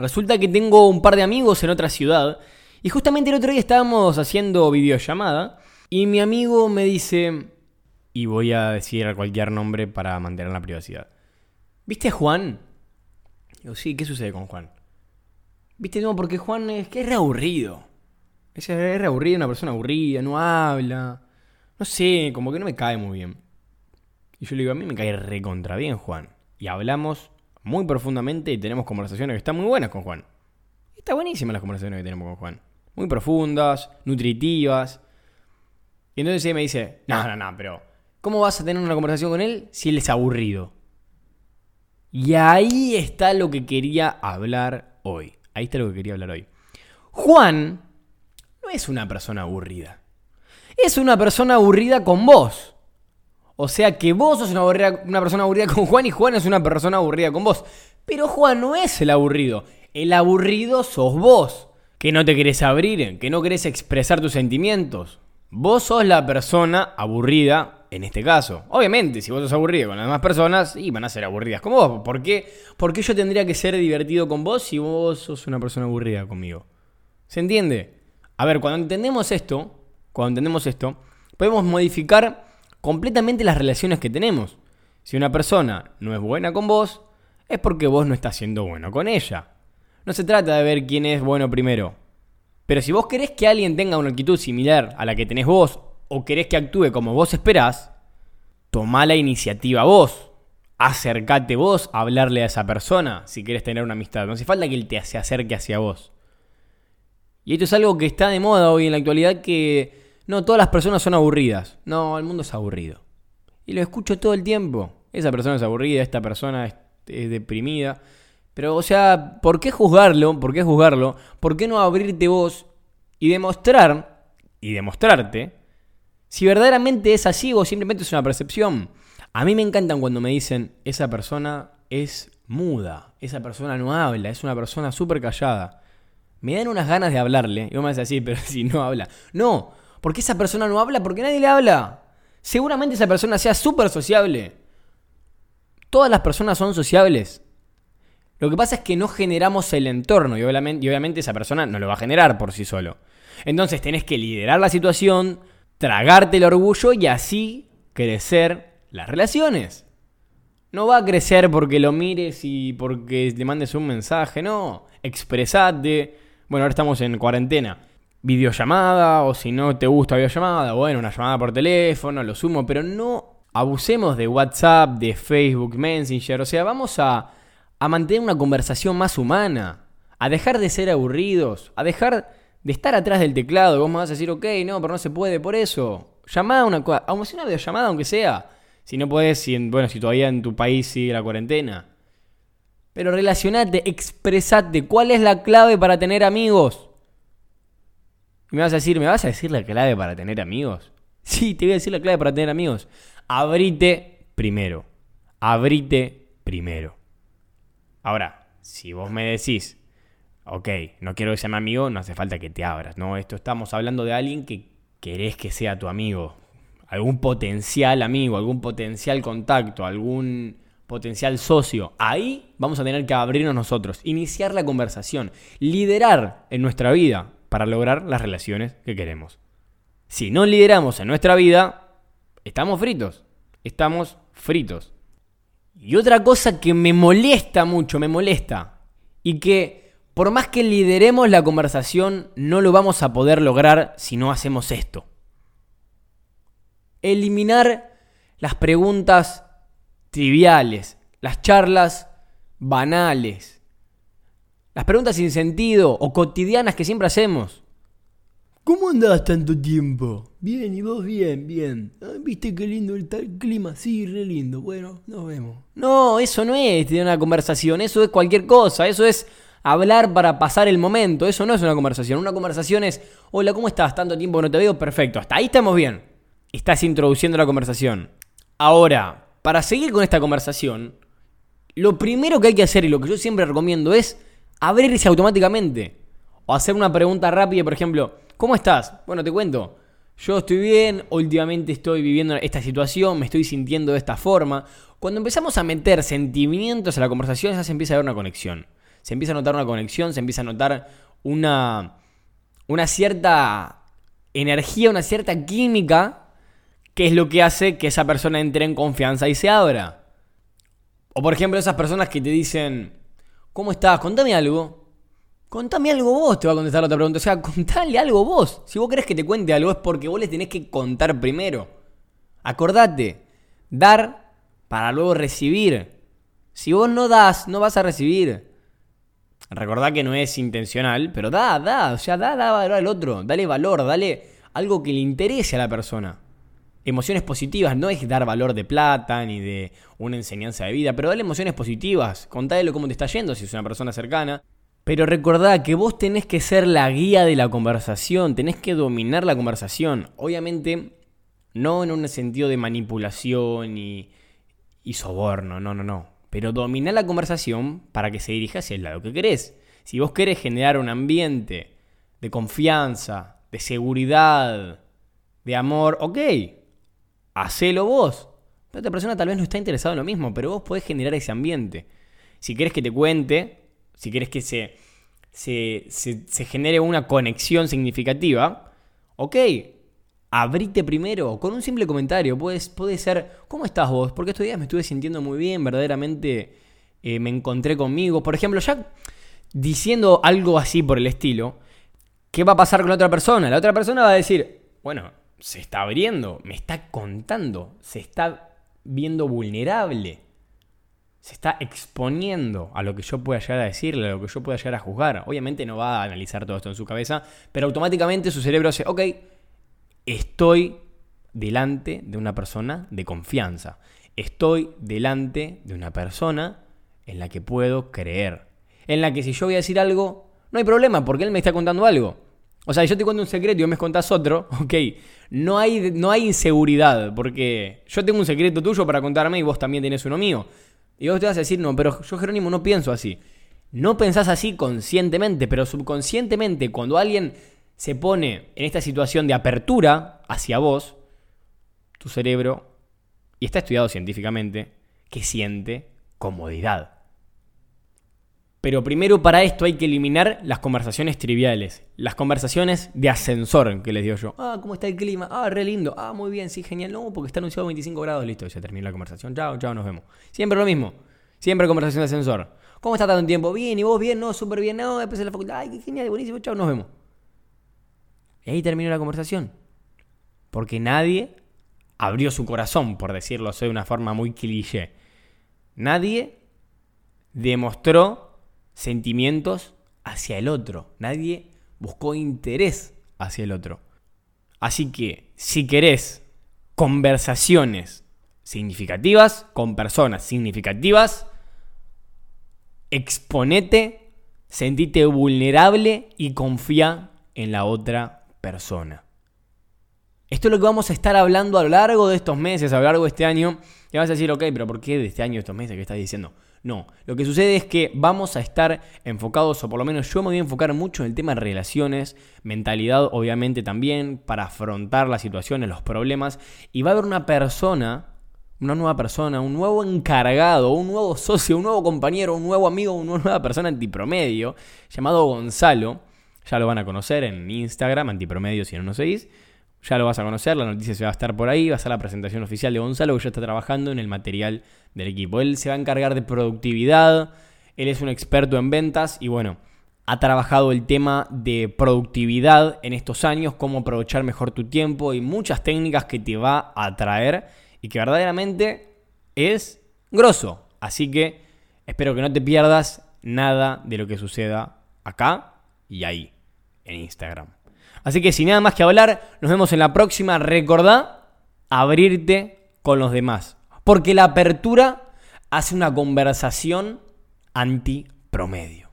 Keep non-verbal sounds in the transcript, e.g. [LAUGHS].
Resulta que tengo un par de amigos en otra ciudad y justamente el otro día estábamos haciendo videollamada y mi amigo me dice, y voy a decir cualquier nombre para mantener la privacidad. ¿Viste a Juan? Digo, sí, ¿qué sucede con Juan? ¿Viste? No, porque Juan es que es re aburrido. Es re aburrido, una persona aburrida, no habla. No sé, como que no me cae muy bien. Y yo le digo, a mí me cae re contra bien Juan. Y hablamos muy profundamente y tenemos conversaciones que están muy buenas con Juan. Está buenísimas las conversaciones que tenemos con Juan. Muy profundas, nutritivas. Y entonces ella me dice, no, no, no, pero ¿cómo vas a tener una conversación con él si él es aburrido? Y ahí está lo que quería hablar hoy. Ahí está lo que quería hablar hoy. Juan no es una persona aburrida. Es una persona aburrida con vos. O sea que vos sos una, una, persona aburrida con Juan y Juan es una persona aburrida con vos. Pero Juan no es el aburrido. El aburrido sos vos. Que no te querés abrir, que no querés expresar tus sentimientos. Vos sos la persona aburrida en este caso. Obviamente, si vos sos aburrido con las demás personas, y van a ser aburridas con vos. ¿Por qué? ¿Por qué yo tendría que ser divertido con vos si vos sos una persona aburrida conmigo? ¿Se entiende? A ver, cuando entendemos esto, cuando entendemos esto, podemos modificar completamente las relaciones que tenemos. Si una persona no es buena con vos, es porque vos no estás siendo bueno con ella. No se trata de ver quién es bueno primero. Pero si vos querés que alguien tenga una actitud similar a la que tenés vos, o querés que actúe como vos esperás, tomá la iniciativa vos. Acercate vos a hablarle a esa persona si querés tener una amistad. No hace falta que él te se acerque hacia vos. Y esto es algo que está de moda hoy en la actualidad que no, todas las personas son aburridas. No, el mundo es aburrido. Y lo escucho todo el tiempo. Esa persona es aburrida, esta persona es, deprimida. Pero, o sea, ¿por qué juzgarlo? ¿Por qué juzgarlo? ¿Por qué no abrirte vos y demostrar, y demostrarte, si verdaderamente es así o simplemente es una percepción? A mí me encantan cuando me dicen, esa persona es muda, esa persona no habla, es una persona súper callada. Me dan unas ganas de hablarle. Y vos me decís [LAUGHS] así, pero si no habla. No, porque esa persona no habla? Porque nadie le habla. Seguramente esa persona sea súper sociable. Todas las personas son sociables. Lo que pasa es que no generamos el entorno y obviamente, y obviamente, esa persona no lo va a generar por sí solo. Entonces tenés que liderar la situación, tragarte el orgullo y así crecer las relaciones. No va a crecer porque lo mires y porque le mandes un mensaje, no. Expresate. Bueno, ahora estamos en cuarentena videollamada o si no te gusta videollamada, bueno, una llamada por teléfono, lo sumo, pero no abusemos de WhatsApp, de Facebook, Messenger, o sea, vamos a, a mantener una conversación más humana, a dejar de ser aburridos, a dejar de estar atrás del teclado, vos me vas a decir, ok, no, pero no se puede por eso. Llamada una, aunque sea una videollamada, aunque sea. Si no puedes, si bueno, si todavía en tu país sigue la cuarentena. Pero relacionate, expresate. ¿Cuál es la clave para tener amigos? Y me vas a decir, ¿me vas a decir la clave para tener amigos? Sí, te voy a decir la clave para tener amigos. Abrite primero. Abrite primero. Ahora, si vos me decís, ok, no quiero que sea mi amigo, no hace falta que te abras. No, esto estamos hablando de alguien que querés que sea tu amigo. Algún potencial amigo, algún potencial contacto, algún potencial socio. Ahí vamos a tener que abrirnos nosotros, iniciar la conversación, liderar en nuestra vida para lograr las relaciones que queremos. Si no lideramos en nuestra vida, estamos fritos. Estamos fritos. Y otra cosa que me molesta mucho, me molesta, y que por más que lideremos la conversación, no lo vamos a poder lograr si no hacemos esto. Eliminar las preguntas triviales, las charlas banales, las preguntas sin sentido o cotidianas que siempre hacemos. ¿Cómo andás tanto tiempo? Bien, y vos bien, bien. Ah, ¿Viste qué lindo el clima? Sí, re lindo. Bueno, nos vemos. No, eso no es de una conversación, eso es cualquier cosa, eso es hablar para pasar el momento, eso no es una conversación. Una conversación es, hola, ¿cómo estás? Tanto tiempo que no te veo, perfecto. Hasta ahí estamos bien. Estás introduciendo la conversación. Ahora, para seguir con esta conversación, lo primero que hay que hacer y lo que yo siempre recomiendo es abrirse automáticamente. O hacer una pregunta rápida, por ejemplo, ¿cómo estás? Bueno, te cuento. Yo estoy bien, últimamente estoy viviendo esta situación, me estoy sintiendo de esta forma. Cuando empezamos a meter sentimientos a la conversación, ya se empieza a ver una conexión. Se empieza a notar una conexión, se empieza a notar una, una cierta energía, una cierta química, que es lo que hace que esa persona entre en confianza y se abra. O por ejemplo, esas personas que te dicen, ¿cómo estás? Contame algo. Contame algo vos, te va a contestar otra pregunta. O sea, [LAUGHS] contale algo vos. Si vos querés que te cuente algo es porque vos le tenés que contar primero. Acordate, dar para luego recibir. Si vos no das, no vas a recibir. Recordá que no es intencional, pero da, da, o sea, da, da valor al otro, dale valor, dale algo que le interese a la persona. Emociones positivas no es dar valor de plata ni de una enseñanza de vida, pero dale emociones positivas, contale cómo te está yendo si es una persona cercana. Pero recordá que vos tenés que ser la guía de la conversación, tenés que dominar la conversación. Obviamente, no en un sentido de manipulación y, y soborno, no, no, no pero domina la conversación para que se dirija hacia el lado que querés. Si vos querés generar un ambiente de confianza, de seguridad, de amor, ok, hacelo vos. Pero otra persona tal vez no está interesada en lo mismo, pero vos podés generar ese ambiente. Si querés que te cuente, si querés que se, se, se, genere una conexión significativa, ok, abrite primero con un simple comentario. Puede, puede ser, ¿cómo estás vos? Porque estos días me estuve sintiendo muy bien, verdaderamente eh, me encontré conmigo. Por ejemplo, ya diciendo algo así por el estilo, ¿qué va a pasar con la otra persona? La otra persona va a decir, bueno, se está abriendo, me está contando, se está viendo vulnerable. Se está exponiendo a lo que yo pueda llegar a decirle, a lo que yo pueda llegar a juzgar. Obviamente no va a analizar todo esto en su cabeza, pero automáticamente su cerebro dice, ok, estoy delante de una persona de confianza. Estoy delante de una persona en la que puedo creer. En la que si yo voy a decir algo, no hay problema porque él me está contando algo. O sea, yo te cuento un secreto y me contás otro, [LAUGHS] ok. No hay, no hay inseguridad porque yo tengo un secreto tuyo para contarme y vos también tenés uno mío. Y vos te vas a decir, no, pero yo Jerónimo no pienso así. No pensás así conscientemente, pero subconscientemente cuando alguien se pone en esta situación de apertura hacia vos, tu cerebro, y está estudiado científicamente, que siente comodidad. Pero primero para esto hay que eliminar las conversaciones triviales, las conversaciones de ascensor que les digo yo. Ah, ¿cómo está el clima? Ah, re lindo. Ah, muy bien, sí, genial. No, porque está anunciado 25 grados, listo, ya terminó la conversación. Chao, chao, nos vemos. Siempre lo mismo. Siempre conversación de ascensor. ¿Cómo está tanto tiempo? Bien, ¿y vos bien? No, súper bien. No, después de la facultad. Ay, qué genial, buenísimo. Chao, nos vemos. Y ahí terminó la conversación. Porque nadie abrió su corazón, por decirlo de una forma muy cliché. Nadie demostró sentimientos hacia el otro. Nadie buscó interés hacia el otro. Así que, si querés conversaciones significativas con personas significativas, exponete, sentite vulnerable y confía en la otra persona. Esto es lo que vamos a estar hablando a lo largo de estos meses, a lo largo de este año. Y vas a decir, ok, pero ¿por qué de este año, estos meses que estás diciendo? No, lo que sucede es que vamos a estar enfocados, o por lo menos yo me voy a enfocar mucho en el tema de relaciones, mentalidad obviamente también, para afrontar las situaciones, los problemas. Y va a haber una persona, una nueva persona, un nuevo encargado, un nuevo socio, un nuevo compañero, un nuevo amigo, una nueva persona antipromedio, llamado Gonzalo ya lo van a conocer en Instagram, antipromedio si no nos seguís. Ya lo vas a conocer, la noticia se va a estar por ahí, va a ser la presentación oficial de Gonzalo que ya está trabajando en el material del equipo. Él se va a encargar de productividad, él es un experto en ventas y bueno, ha trabajado el tema de productividad en estos años, cómo aprovechar mejor tu tiempo y muchas técnicas que te va a traer y que verdaderamente es grosso. Así que espero que no te pierdas nada de lo que suceda acá y ahí, en Instagram. Así que sin nada más que hablar, nos vemos en la próxima. Recordá abrirte con los demás. Porque la apertura hace una conversación anti promedio.